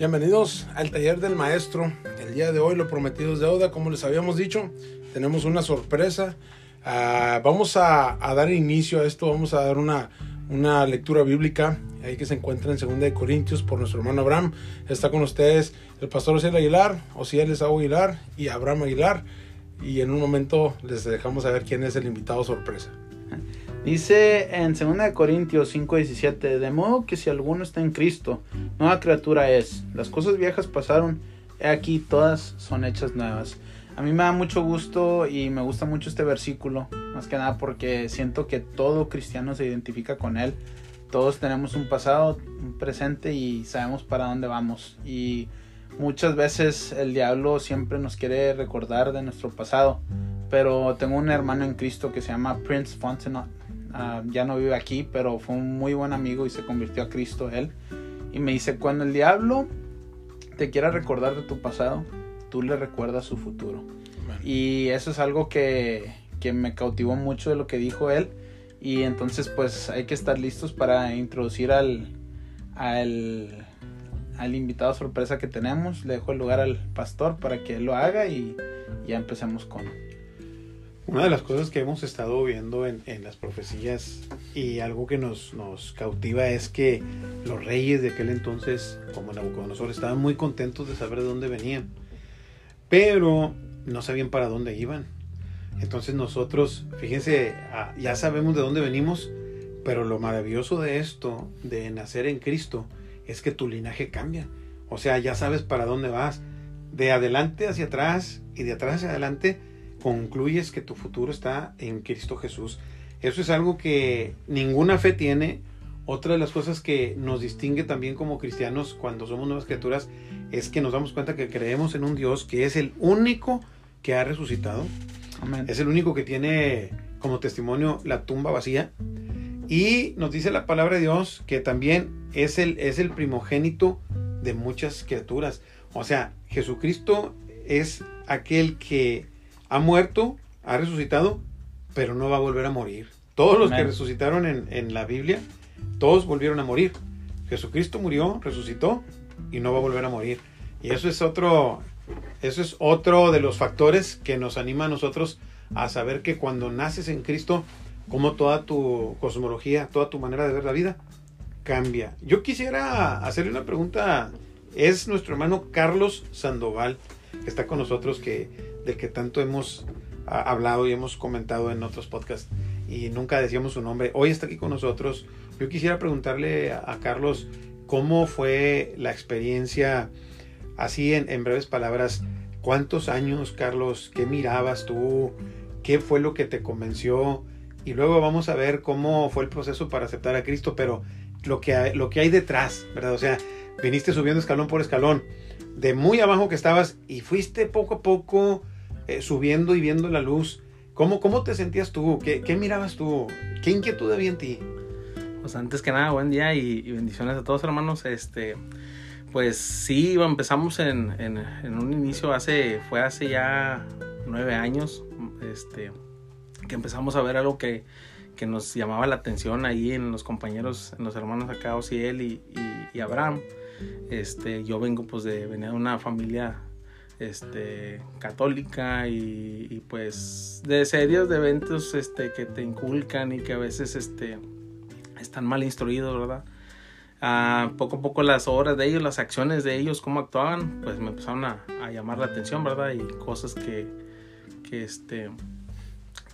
Bienvenidos al taller del maestro. El día de hoy lo prometido es deuda, como les habíamos dicho. Tenemos una sorpresa. Ah, vamos a, dar inicio a esto, vamos a dar una, lectura bíblica ahí que se encuentra en 2 de Corintios por nuestro hermano Abraham. Está con ustedes el pastor Osiel Aguilar, Osiel Esau Aguilar y Abraham Aguilar. Y en un momento les dejamos saber quién es el invitado sorpresa. Dice en 2 Corintios 5:17, de modo que si alguno está en Cristo, nueva criatura es. Las cosas viejas pasaron, he aquí todas son hechas nuevas. A mí me da mucho gusto y me gusta mucho este versículo, más que nada porque siento que todo cristiano se identifica con él. Todos tenemos un pasado, un presente y sabemos para dónde vamos. Y muchas veces el diablo siempre nos quiere recordar de nuestro pasado. Pero tengo un hermano en Cristo que se llama Prince Fontenot Ah, ya no vive aquí, pero fue un muy buen amigo y se convirtió a Cristo él. Y me dice, cuando el diablo te quiera recordar de tu pasado, tú le recuerdas su futuro. Y eso es algo que, que me cautivó mucho de lo que dijo él. Y entonces pues hay que estar listos para introducir al, al, al invitado sorpresa que tenemos. Le dejo el lugar al pastor para que él lo haga y ya empecemos con, una de las cosas que hemos estado viendo en, las profecías y algo que nos, nos, cautiva es que los reyes de aquel entonces, como Nabucodonosor, estaban muy contentos de saber de dónde venían, pero no sabían para dónde iban. Entonces nosotros, fíjense, ah, ya sabemos de dónde venimos, pero lo maravilloso de esto, de nacer en Cristo, es que tu linaje cambia. O sea, ya sabes para dónde vas. De adelante hacia atrás y de atrás hacia adelante concluyes que tu futuro está en Cristo Jesús. Eso es algo que ninguna fe tiene. Otra de las cosas que nos distingue también como cristianos cuando somos nuevas criaturas es que nos damos cuenta que creemos en un Dios que es el único que ha resucitado. Es el único que tiene como testimonio la tumba vacía. Y nos dice la palabra de Dios que también es el, es el primogénito de muchas criaturas. O sea, Jesucristo es aquel que ha muerto, ha resucitado, pero no va a volver a morir. Todos los que resucitaron en, la Biblia, todos volvieron a morir. Jesucristo murió, resucitó y no va a volver a morir. Y eso es otro, eso es otro de los factores que nos anima a nosotros a saber que cuando naces en Cristo, como toda tu cosmología, toda tu manera de ver la vida cambia. Yo quisiera hacerle una pregunta. Es nuestro hermano Carlos Sandoval, que está con nosotros, que del que tanto hemos hablado y hemos comentado en otros podcasts y nunca decíamos su nombre. Hoy está aquí con nosotros. Yo quisiera preguntarle a, Carlos cómo fue la experiencia, así en, breves palabras, ¿cuántos años, Carlos? ¿Qué mirabas tú? ¿Qué fue lo que te convenció? Y luego vamos a ver cómo fue el proceso para aceptar a Cristo, pero lo que hay, lo que hay detrás, ¿verdad? O sea, viniste subiendo escalón por escalón, de muy abajo que estabas y fuiste poco a poco eh, subiendo y viendo la luz. ¿Cómo, cómo te sentías tú? ¿Qué, ¿Qué, mirabas tú? ¿Qué inquietud había en ti? Pues antes que nada, buen día y, bendiciones a todos hermanos. Este, pues sí, empezamos en, en, en, un inicio hace, fue hace ya nueve años, este, que empezamos a ver algo que, que nos llamaba la atención ahí en los compañeros, en los hermanos acá, Osiel y, y, y Abraham. Este, yo vengo pues de venir de una familia este, católica y, pues de series de eventos este, que te inculcan y que a veces este, están mal instruidos, ¿verdad? Ah, poco a poco las obras de ellos, las acciones de ellos, cómo actuaban, pues me empezaron a, llamar la atención, ¿verdad? Y cosas que, que, este,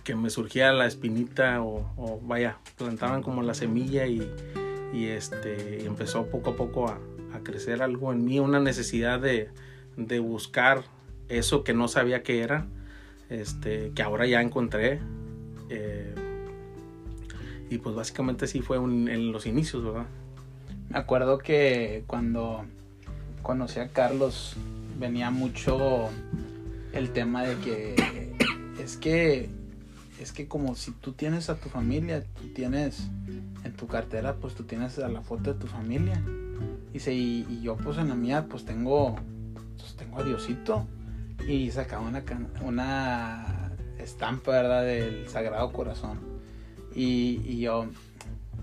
que me surgía la espinita o, vaya, plantaban como la semilla y, y este, empezó poco a poco a, crecer algo en mí, una necesidad de, de buscar eso que no sabía que era, este, que ahora ya encontré. Eh, y pues básicamente sí fue en los inicios, ¿verdad? Me acuerdo que cuando conocí a Carlos venía mucho el tema de que es que es que como si tú tienes a tu familia, tú tienes en tu cartera, pues tú tienes a la foto de tu familia. Dice, y, y yo pues en la mía pues tengo pues tengo a Diosito. Y sacaba una, una estampa, ¿verdad? Del Sagrado Corazón. Y, y yo,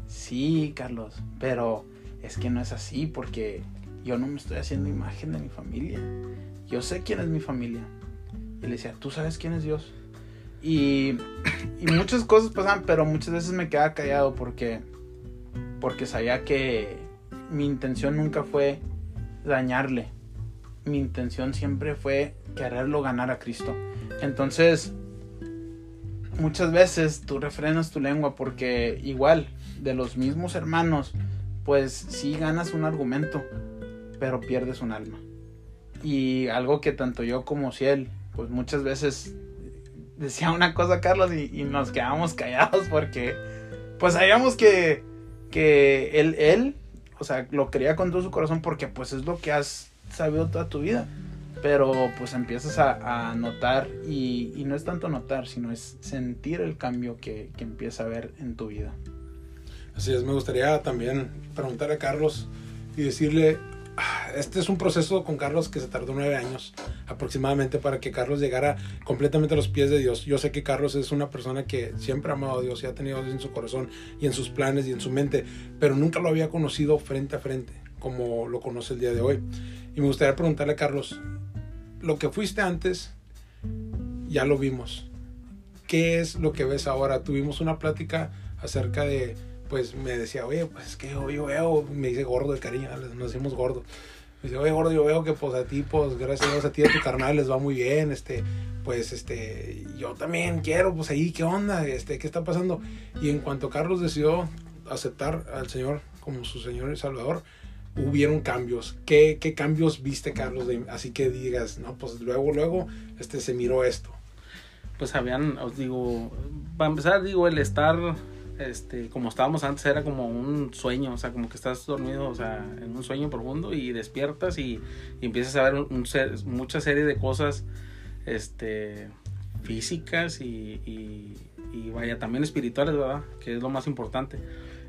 sí, Carlos, pero es que no es así porque yo no me estoy haciendo imagen de mi familia. Yo sé quién es mi familia. Y le decía, ¿tú sabes quién es Dios? Y, muchas cosas pasaban, pero muchas veces me quedaba callado porque, porque sabía que mi intención nunca fue dañarle. Mi intención siempre fue quererlo ganar a Cristo. Entonces, muchas veces tú refrenas tu lengua porque igual de los mismos hermanos, pues sí ganas un argumento, pero pierdes un alma. Y algo que tanto yo como Ciel, pues muchas veces decía una cosa Carlos y, nos quedamos callados porque pues sabíamos que, que él, él, o sea, lo quería con todo su corazón porque pues es lo que has sabido toda tu vida. Pero pues empiezas a, notar y, y, no es tanto notar, sino es sentir el cambio que, que empieza a ver en tu vida. Así es, me gustaría también preguntarle a Carlos y decirle, este es un proceso con Carlos que se tardó nueve años aproximadamente para que Carlos llegara completamente a los pies de Dios. Yo sé que Carlos es una persona que siempre ha amado a Dios y ha tenido a Dios en su corazón y en sus planes y en su mente, pero nunca lo había conocido frente a frente como lo conoce el día de hoy. Y me gustaría preguntarle a Carlos, lo que fuiste antes, ya lo vimos. ¿Qué es lo que ves ahora? Tuvimos una plática acerca de pues me decía, oye, pues es que yo, veo, me dice gordo de cariño, nos decimos gordo. Me dice, oye, gordo, yo veo que pues a ti, pues gracias a Dios a ti a tu carnal les va muy bien, este, pues este, yo también quiero, pues ahí, ¿qué onda? Este, ¿qué está pasando? Y en cuanto Carlos decidió aceptar al Señor como su Señor y Salvador, hubieron cambios. ¿Qué, qué cambios viste, Carlos? así que digas, no, pues luego, luego, este, se miró esto. Pues habían, os digo, para empezar, digo, el estar este, como estábamos antes, era como un sueño, o sea, como que estás dormido, o sea, en un sueño profundo y despiertas y, empiezas a ver un, mucha serie de cosas, este, físicas y, y, vaya, también espirituales, ¿verdad? Que es lo más importante.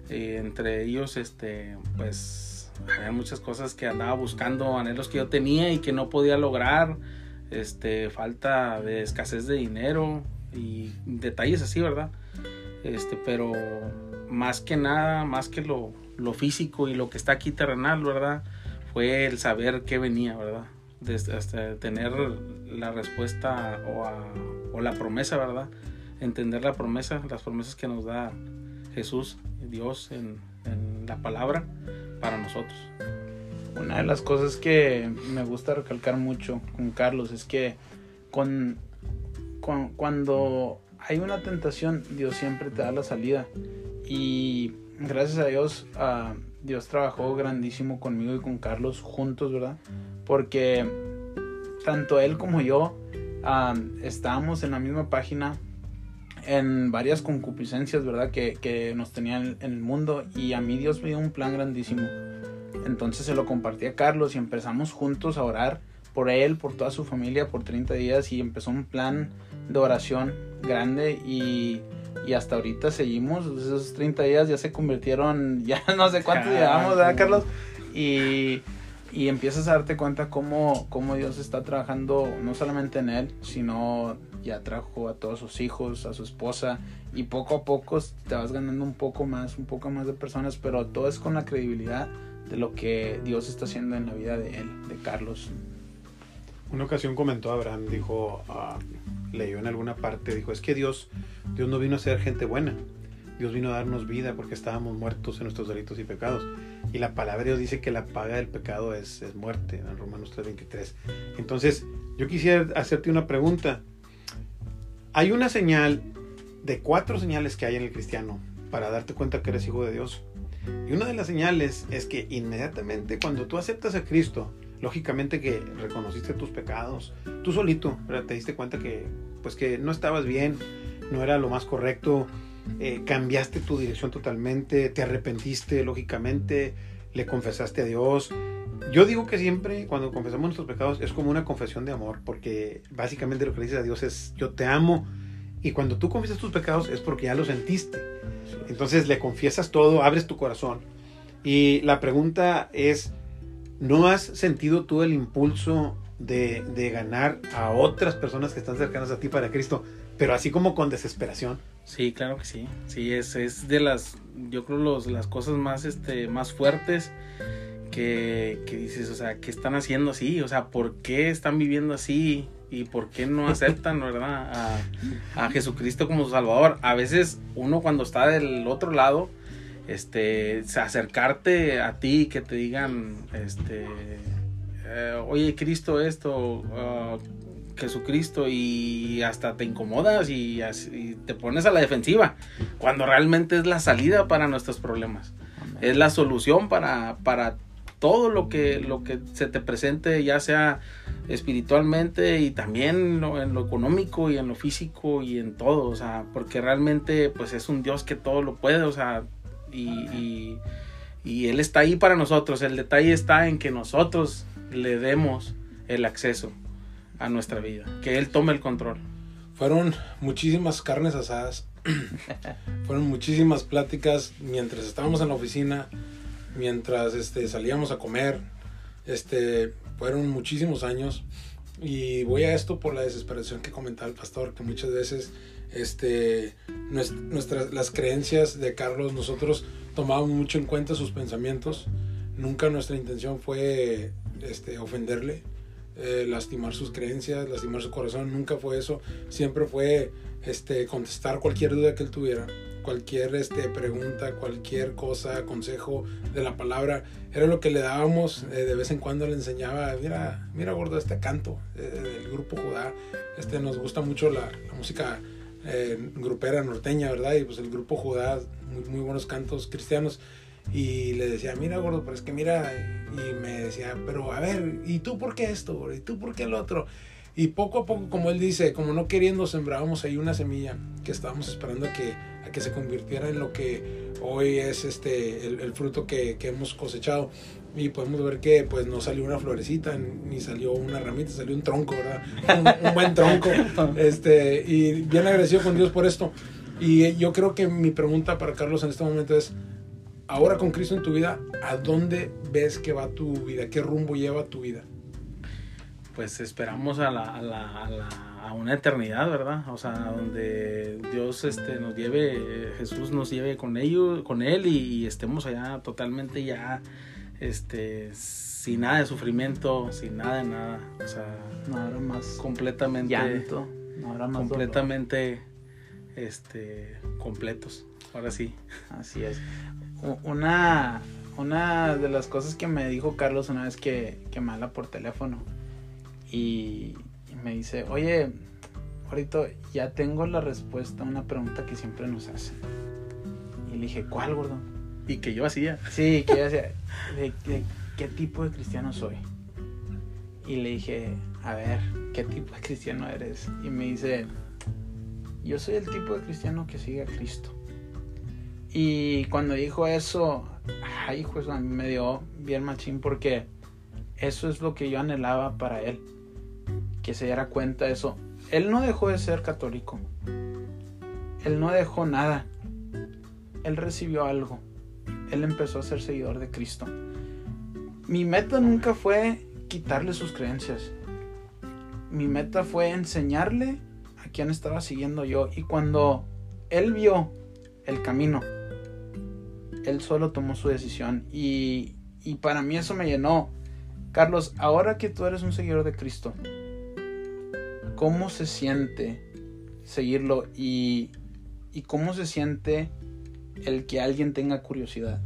Eh, entre ellos, este, pues, había muchas cosas que andaba buscando, anhelos que yo tenía y que no podía lograr, este, falta de escasez de dinero y detalles así, ¿verdad? Este, pero más que nada, más que lo, lo físico y lo que está aquí terrenal, ¿verdad? Fue el saber qué venía, ¿verdad? Desde, hasta tener la respuesta o, la promesa, ¿verdad? Entender la promesa, las promesas que nos da Jesús, Dios en, la palabra para nosotros. Una de las cosas que me gusta recalcar mucho con Carlos es que con cuando hay una tentación, Dios siempre te da la salida. Y gracias a Dios, Dios trabajó grandísimo conmigo y con Carlos juntos, ¿verdad? Porque tanto él como yo estábamos en la misma página en varias concupiscencias, ¿verdad? Que, que, nos tenían en el mundo y a mí Dios me dio un plan grandísimo. Entonces se lo compartí a Carlos y empezamos juntos a orar por él, por toda su familia, por 30 días y empezó un plan de oración grande y, y hasta ahorita seguimos. Esos 30 días ya se convirtieron, ya no sé cuántos llevamos, ¿verdad, Carlos? Y, y empiezas a darte cuenta cómo, cómo Dios está trabajando no solamente en él, sino ya trajo a todos sus hijos, a su esposa, y poco a poco te vas ganando un poco más, un poco más de personas, pero todo es con la credibilidad de lo que Dios está haciendo en la vida de él, de Carlos. Una ocasión comentó Abraham, dijo, uh, leyó en alguna parte, dijo, es que Dios, Dios no vino a ser gente buena, Dios vino a darnos vida porque estábamos muertos en nuestros delitos y pecados. Y la palabra de Dios dice que la paga del pecado es, es muerte, en Romanos 3:23. Entonces, yo quisiera hacerte una pregunta. Hay una señal de cuatro señales que hay en el cristiano para darte cuenta que eres hijo de Dios. Y una de las señales es que inmediatamente cuando tú aceptas a Cristo, lógicamente que reconociste tus pecados, tú solito, te diste cuenta que pues que no estabas bien, no era lo más correcto, eh, cambiaste tu dirección totalmente, te arrepentiste, lógicamente, le confesaste a Dios. Yo digo que siempre cuando confesamos nuestros pecados es como una confesión de amor, porque básicamente lo que le dices a Dios es yo te amo. Y cuando tú confiesas tus pecados es porque ya lo sentiste. Entonces le confiesas todo, abres tu corazón. Y la pregunta es, ¿No has sentido tú el impulso de, de, ganar a otras personas que están cercanas a ti para Cristo, pero así como con desesperación? Sí, claro que sí. Sí, es, es de las, yo creo, los, las cosas más, este, más fuertes que, que dices, o sea, ¿qué están haciendo así? O sea, ¿por qué están viviendo así? ¿Y por qué no aceptan, verdad, a, a Jesucristo como su Salvador? A veces uno cuando está del otro lado, este, acercarte a ti, que te digan, este, eh, oye, Cristo esto, uh, Jesucristo, y hasta te incomodas y, y, te pones a la defensiva, cuando realmente es la salida para nuestros problemas, es la solución para, para todo lo que, lo que se te presente, ya sea espiritualmente y también en lo económico y en lo físico y en todo, o sea, porque realmente pues es un Dios que todo lo puede, o sea, y, y, Él está ahí para nosotros. El detalle está en que nosotros le demos el acceso a nuestra vida, que Él tome el control. Fueron muchísimas carnes asadas, fueron muchísimas pláticas mientras estábamos en la oficina, mientras este, salíamos a comer, este, fueron muchísimos años. Y voy a esto por la desesperación que comentaba el pastor, que muchas veces este, nuestras, las creencias de Carlos, nosotros tomábamos mucho en cuenta sus pensamientos. Nunca nuestra intención fue este, ofenderle, eh, lastimar sus creencias, lastimar su corazón. Nunca fue eso. Siempre fue este, contestar cualquier duda que él tuviera, cualquier este, pregunta, cualquier cosa, consejo de la palabra. Era lo que le dábamos. Eh, de vez en cuando le enseñaba, mira, mira gordo, este canto eh, del grupo Judá. Este, nos gusta mucho la, música eh, grupera norteña, ¿verdad? Y pues el grupo Judá, muy, buenos cantos cristianos. Y le decía, mira, gordo, pero es que mira, y me decía, pero a ver, ¿y tú por qué esto? ¿Y tú por qué el otro? Y poco a poco, como él dice, como no queriendo, sembrábamos ahí una semilla que estábamos esperando que, que se convirtiera en lo que hoy es este, el, el fruto que, que, hemos cosechado y podemos ver que pues no salió una florecita ni salió una ramita, salió un tronco, ¿verdad? Un, un, buen tronco. Este, y bien agradecido con Dios por esto. Y yo creo que mi pregunta para Carlos en este momento es, ahora con Cristo en tu vida, ¿a dónde ves que va tu vida? ¿Qué rumbo lleva tu vida? Pues esperamos a, la, a, la, a, la, a una eternidad, ¿verdad? O sea, donde Dios este, nos lleve, Jesús nos lleve con ellos, con Él y, y estemos allá totalmente ya este, sin nada de sufrimiento, sin nada de nada. O sea, no habrá más completamente llanto, no habrá más completamente este, completos. Ahora sí. Así es. Una, una de las cosas que me dijo Carlos una vez que, que me habla por teléfono y me dice, oye, ahorita ya tengo la respuesta a una pregunta que siempre nos hacen. Y le dije, ¿cuál, gordo? Y que yo hacía. Sí, que yo hacía. ¿De, de qué tipo de cristiano soy? Y le dije, a ver, ¿qué tipo de cristiano eres? Y me dice, yo soy el tipo de cristiano que sigue a Cristo. Y cuando dijo eso, ay, pues a mí me dio bien machín porque eso es lo que yo anhelaba para él. Que se diera cuenta de eso. Él no dejó de ser católico. Él no dejó nada. Él recibió algo él empezó a ser seguidor de Cristo. Mi meta nunca fue quitarle sus creencias. Mi meta fue enseñarle a quién estaba siguiendo yo. Y cuando él vio el camino, él solo tomó su decisión. Y, y para mí eso me llenó. Carlos, ahora que tú eres un seguidor de Cristo, ¿cómo se siente seguirlo? Y, y cómo se siente el que alguien tenga curiosidad.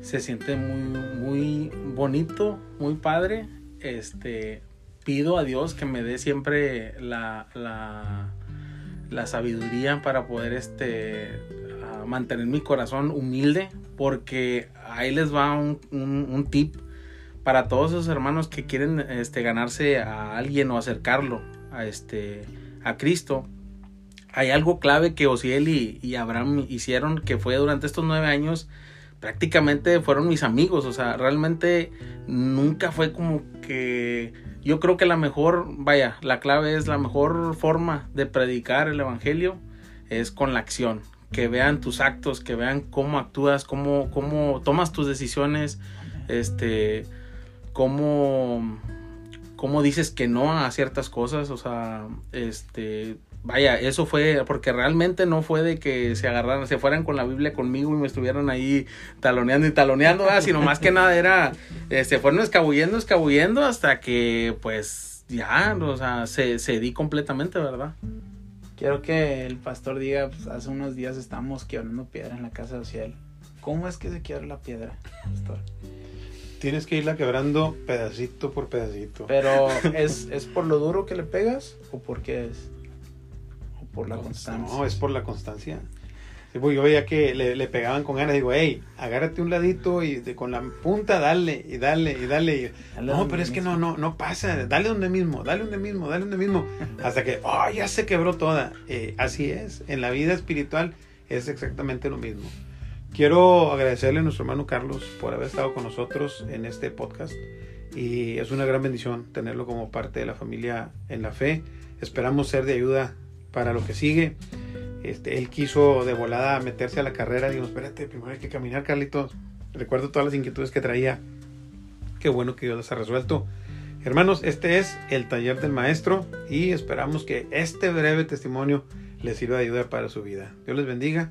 Se siente muy, muy bonito, muy padre. Este, pido a Dios que me dé siempre la, la, la sabiduría para poder este, mantener mi corazón humilde, porque ahí les va un, un, un tip para todos esos hermanos que quieren este, ganarse a alguien o acercarlo a, este, a Cristo hay algo clave que Osiel y, y, Abraham hicieron que fue durante estos nueve años prácticamente fueron mis amigos. O sea realmente nunca fue como que yo creo que la mejor vaya la clave es la mejor forma de predicar el evangelio es con la acción. Que vean tus actos que vean cómo actúas cómo, cómo tomas tus decisiones este cómo cómo dices que no a ciertas cosas o sea este vaya, eso fue, porque realmente no fue de que se agarraran, se fueran con la Biblia conmigo y me estuvieran ahí taloneando y taloneando, ¿verdad? sino más que nada era, se fueron escabullendo, escabullendo hasta que pues ya, o sea, se, se di completamente, ¿verdad? Quiero que el pastor diga, pues, hace unos días estamos quebrando piedra en la casa social. ¿Cómo es que se quiebra la piedra, pastor? Tienes que irla quebrando pedacito por pedacito. Pero, ¿es, ¿es por lo duro que le pegas o por qué es? ¿O por la constancia? No, es por la constancia. Sí, pues yo veía que le, le pegaban con ganas. Digo, hey, agárrate un ladito y de- con la punta dale y dale y dale. Y, Dale no, pero es que no, no, no pasa. Dale donde mismo, dale donde mismo, dale donde mismo. Hasta que, oh, ya se quebró toda. Eh, así es. En la vida espiritual es exactamente lo mismo. Quiero agradecerle a nuestro hermano Carlos por haber estado con nosotros en este podcast. Y es una gran bendición tenerlo como parte de la familia en la fe. Esperamos ser de ayuda para lo que sigue. Este, él quiso de volada meterse a la carrera. Digo, espérate, primero hay que caminar, Carlitos. Recuerdo todas las inquietudes que traía. Qué bueno que Dios las ha resuelto. Hermanos, este es el taller del maestro y esperamos que este breve testimonio les sirva de ayuda para su vida. Dios les bendiga